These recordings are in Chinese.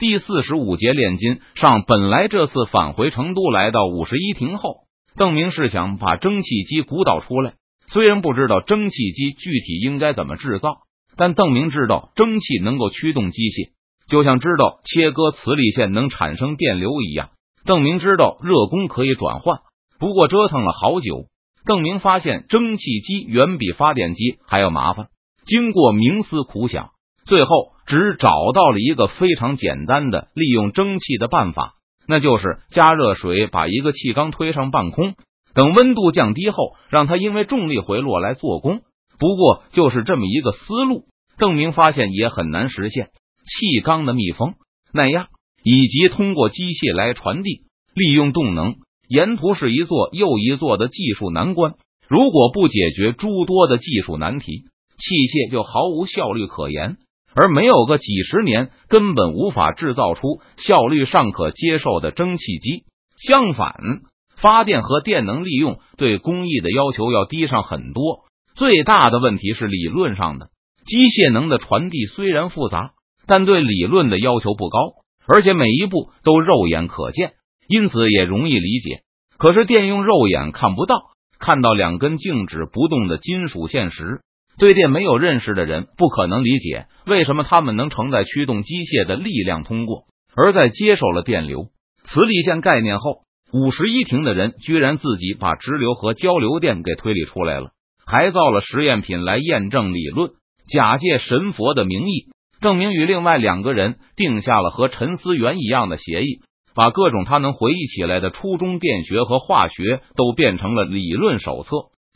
第四十五节炼金上，本来这次返回成都，来到五十一亭后，邓明是想把蒸汽机鼓捣出来。虽然不知道蒸汽机具体应该怎么制造，但邓明知道蒸汽能够驱动机械，就像知道切割磁力线能产生电流一样。邓明知道热功可以转换，不过折腾了好久，邓明发现蒸汽机远比发电机还要麻烦。经过冥思苦想。最后只找到了一个非常简单的利用蒸汽的办法，那就是加热水，把一个气缸推上半空，等温度降低后，让它因为重力回落来做功。不过就是这么一个思路，邓明发现也很难实现。气缸的密封、耐压以及通过机械来传递、利用动能，沿途是一座又一座的技术难关。如果不解决诸多的技术难题，器械就毫无效率可言。而没有个几十年，根本无法制造出效率尚可接受的蒸汽机。相反，发电和电能利用对工艺的要求要低上很多。最大的问题是理论上的机械能的传递虽然复杂，但对理论的要求不高，而且每一步都肉眼可见，因此也容易理解。可是电用肉眼看不到，看到两根静止不动的金属线时。对电没有认识的人不可能理解为什么他们能承载驱动机械的力量通过，而在接受了电流、磁力线概念后，五十一亭的人居然自己把直流和交流电给推理出来了，还造了实验品来验证理论，假借神佛的名义，证明与另外两个人定下了和陈思源一样的协议，把各种他能回忆起来的初中电学和化学都变成了理论手册。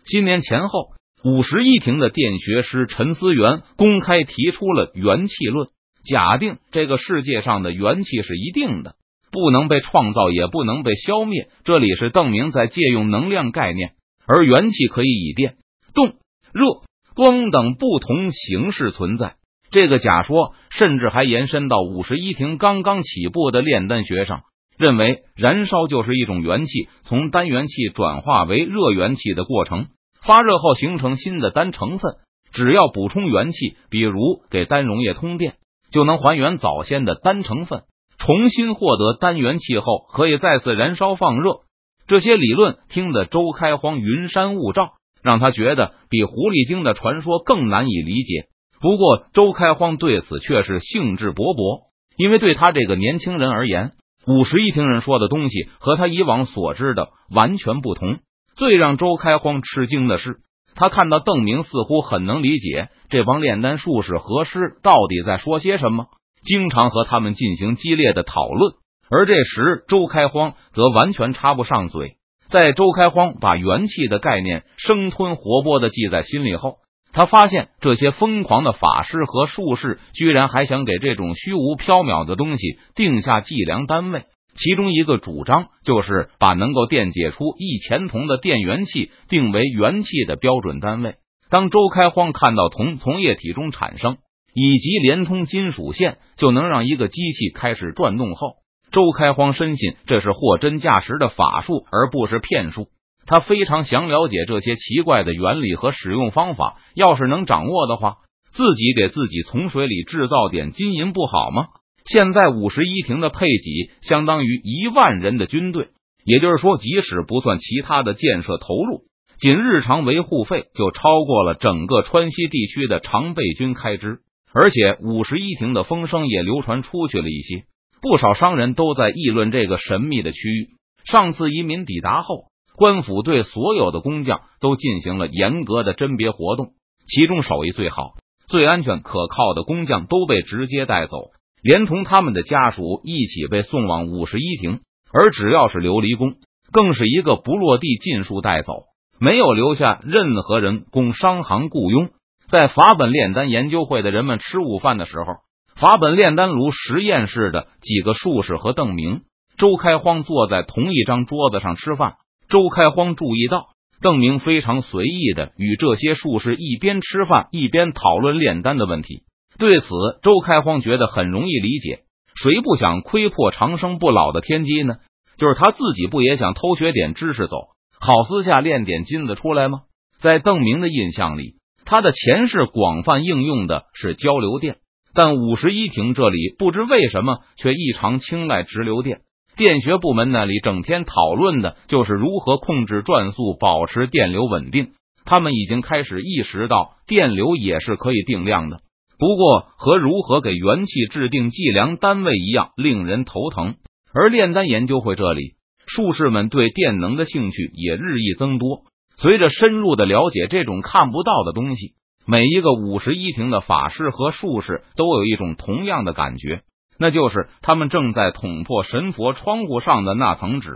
今年前后。五十一亭的电学师陈思源公开提出了元气论，假定这个世界上的元气是一定的，不能被创造，也不能被消灭。这里是邓明在借用能量概念，而元气可以以电、动、热、光等不同形式存在。这个假说甚至还延伸到五十一亭刚刚起步的炼丹学上，认为燃烧就是一种元气从单元气转化为热元气的过程。发热后形成新的单成分，只要补充元气，比如给单溶液通电，就能还原早先的单成分，重新获得单元气后可以再次燃烧放热。这些理论听得周开荒云山雾罩，让他觉得比狐狸精的传说更难以理解。不过周开荒对此却是兴致勃勃，因为对他这个年轻人而言，五十一听人说的东西和他以往所知的完全不同。最让周开荒吃惊的是，他看到邓明似乎很能理解这帮炼丹术士和师到底在说些什么，经常和他们进行激烈的讨论。而这时，周开荒则完全插不上嘴。在周开荒把元气的概念生吞活剥的记在心里后，他发现这些疯狂的法师和术士居然还想给这种虚无缥缈的东西定下计量单位。其中一个主张就是把能够电解出一钱铜的电元器定为元气的标准单位。当周开荒看到铜从液体中产生，以及连通金属线就能让一个机器开始转动后，周开荒深信这是货真价实的法术，而不是骗术。他非常想了解这些奇怪的原理和使用方法。要是能掌握的话，自己给自己从水里制造点金银不好吗？现在五十一亭的配给相当于一万人的军队，也就是说，即使不算其他的建设投入，仅日常维护费就超过了整个川西地区的常备军开支。而且五十一亭的风声也流传出去了一些，不少商人都在议论这个神秘的区域。上次移民抵达后，官府对所有的工匠都进行了严格的甄别活动，其中手艺最好、最安全、可靠的工匠都被直接带走。连同他们的家属一起被送往五十一亭，而只要是琉璃宫，更是一个不落地尽数带走，没有留下任何人供商行雇佣。在法本炼丹研究会的人们吃午饭的时候，法本炼丹炉实验室的几个术士和邓明、周开荒坐在同一张桌子上吃饭。周开荒注意到，邓明非常随意的与这些术士一边吃饭一边讨论炼丹的问题。对此，周开荒觉得很容易理解。谁不想窥破长生不老的天机呢？就是他自己不也想偷学点知识，走好私下练点金子出来吗？在邓明的印象里，他的前世广泛应用的是交流电，但五十一亭这里不知为什么却异常青睐直流电。电学部门那里整天讨论的就是如何控制转速，保持电流稳定。他们已经开始意识到，电流也是可以定量的。不过，和如何给元气制定计量单位一样，令人头疼。而炼丹研究会这里，术士们对电能的兴趣也日益增多。随着深入的了解这种看不到的东西，每一个五十一庭的法师和术士都有一种同样的感觉。那就是他们正在捅破神佛窗户上的那层纸，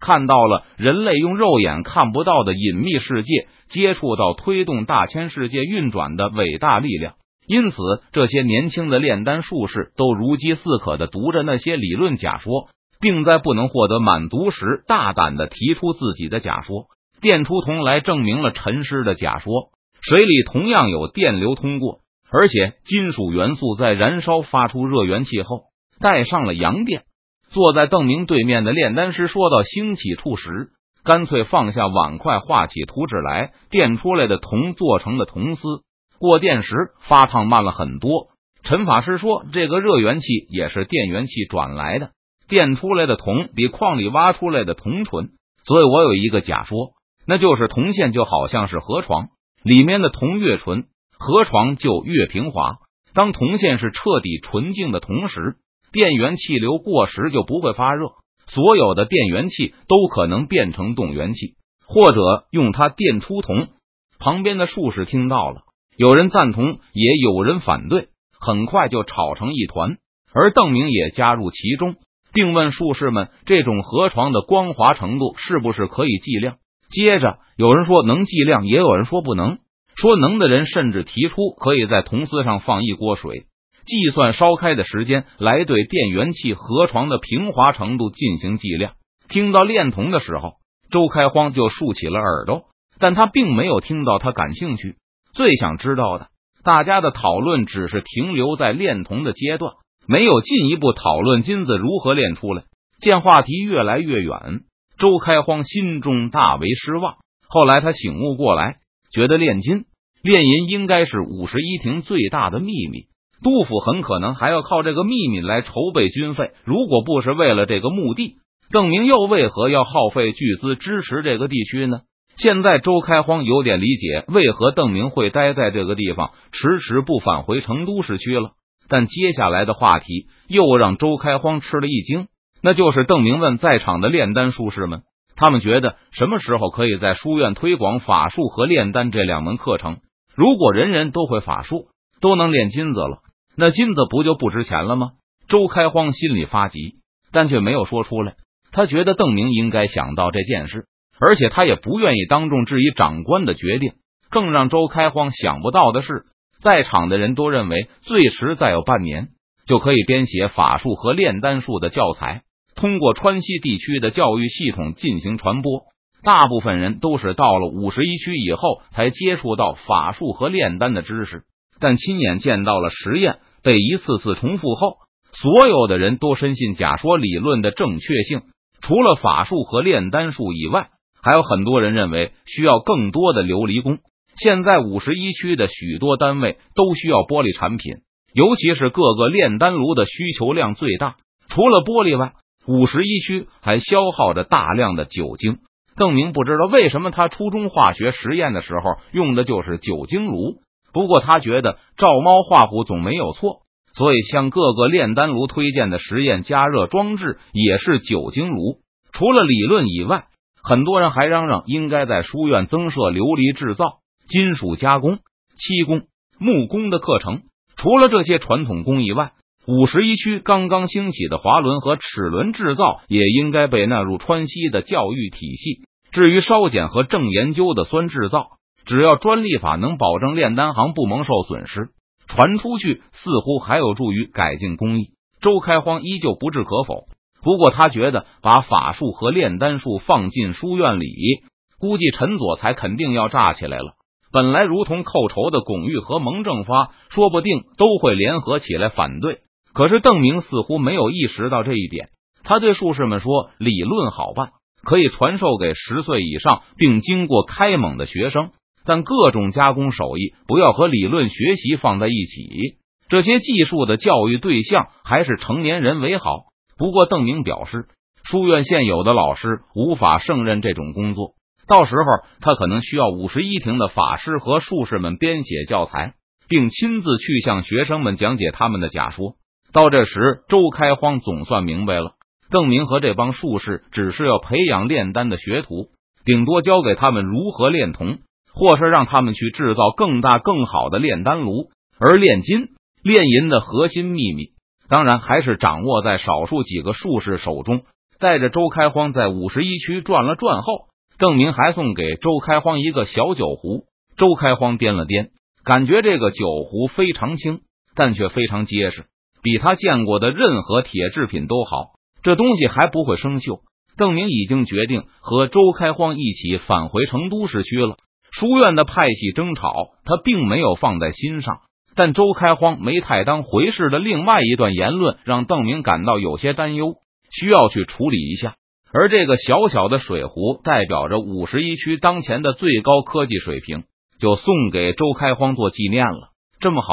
看到了人类用肉眼看不到的隐秘世界，接触到推动大千世界运转的伟大力量。因此，这些年轻的炼丹术士都如饥似渴的读着那些理论假说，并在不能获得满足时，大胆的提出自己的假说。电出铜来证明了陈师的假说，水里同样有电流通过。而且，金属元素在燃烧发出热元气后，带上了阳电。坐在邓明对面的炼丹师说到兴起处时，干脆放下碗筷，画起图纸来。电出来的铜做成的铜丝，过电时发烫慢了很多。陈法师说，这个热元气也是电元气转来的，电出来的铜比矿里挖出来的铜纯。所以我有一个假说，那就是铜线就好像是河床，里面的铜越纯。河床就越平滑。当铜线是彻底纯净的同时，电源气流过时就不会发热。所有的电源气都可能变成动源气，或者用它电出铜。旁边的术士听到了，有人赞同，也有人反对，很快就吵成一团。而邓明也加入其中，并问术士们：这种河床的光滑程度是不是可以计量？接着有人说能计量，也有人说不能。说能的人甚至提出，可以在铜丝上放一锅水，计算烧开的时间，来对电源器河床的平滑程度进行计量。听到炼铜的时候，周开荒就竖起了耳朵，但他并没有听到他感兴趣。最想知道的，大家的讨论只是停留在炼铜的阶段，没有进一步讨论金子如何炼出来。见话题越来越远，周开荒心中大为失望。后来他醒悟过来。觉得炼金、炼银应该是五十一亭最大的秘密，杜甫很可能还要靠这个秘密来筹备军费。如果不是为了这个目的，邓明又为何要耗费巨资支持这个地区呢？现在周开荒有点理解为何邓明会待在这个地方，迟迟不返回成都市区了。但接下来的话题又让周开荒吃了一惊，那就是邓明问在场的炼丹术士们。他们觉得什么时候可以在书院推广法术和炼丹这两门课程？如果人人都会法术，都能炼金子了，那金子不就不值钱了吗？周开荒心里发急，但却没有说出来。他觉得邓明应该想到这件事，而且他也不愿意当众质疑长官的决定。更让周开荒想不到的是，在场的人都认为最迟再有半年就可以编写法术和炼丹术的教材。通过川西地区的教育系统进行传播，大部分人都是到了五十一区以后才接触到法术和炼丹的知识。但亲眼见到了实验被一次次重复后，所有的人都深信假说理论的正确性。除了法术和炼丹术以外，还有很多人认为需要更多的琉璃工。现在五十一区的许多单位都需要玻璃产品，尤其是各个炼丹炉的需求量最大。除了玻璃外，五十一区还消耗着大量的酒精。邓明不知道为什么他初中化学实验的时候用的就是酒精炉。不过他觉得照猫画虎总没有错，所以向各个炼丹炉推荐的实验加热装置也是酒精炉。除了理论以外，很多人还嚷嚷应该在书院增设琉璃制造、金属加工、漆工、木工的课程。除了这些传统工艺外，五十一区刚刚兴起的滑轮和齿轮制造也应该被纳入川西的教育体系。至于烧碱和正研究的酸制造，只要专利法能保证炼丹行不蒙受损失，传出去似乎还有助于改进工艺。周开荒依旧不置可否，不过他觉得把法术和炼丹术放进书院里，估计陈佐才肯定要炸起来了。本来如同寇仇的巩玉和蒙正发，说不定都会联合起来反对。可是邓明似乎没有意识到这一点，他对术士们说：“理论好办，可以传授给十岁以上并经过开蒙的学生，但各种加工手艺不要和理论学习放在一起。这些技术的教育对象还是成年人为好。不过，邓明表示，书院现有的老师无法胜任这种工作，到时候他可能需要五十一庭的法师和术士们编写教材，并亲自去向学生们讲解他们的假说。到这时，周开荒总算明白了，邓明和这帮术士只是要培养炼丹的学徒，顶多教给他们如何炼铜，或是让他们去制造更大更好的炼丹炉，而炼金。炼银的核心秘密，当然还是掌握在少数几个术士手中。带着周开荒在五十一区转了转后，邓明还送给周开荒一个小酒壶。周开荒掂了掂，感觉这个酒壶非常轻，但却非常结实，比他见过的任何铁制品都好。这东西还不会生锈。邓明已经决定和周开荒一起返回成都市区了。书院的派系争吵，他并没有放在心上。但周开荒没太当回事的另外一段言论，让邓明感到有些担忧，需要去处理一下。而这个小小的水壶，代表着五十一区当前的最高科技水平，就送给周开荒做纪念了。这么好，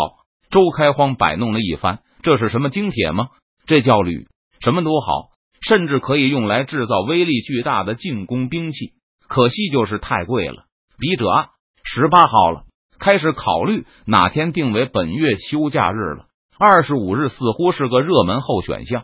周开荒摆弄了一番，这是什么精铁吗？这叫铝，什么都好，甚至可以用来制造威力巨大的进攻兵器。可惜就是太贵了。笔者啊，十八号了。开始考虑哪天定为本月休假日了。二十五日似乎是个热门候选项。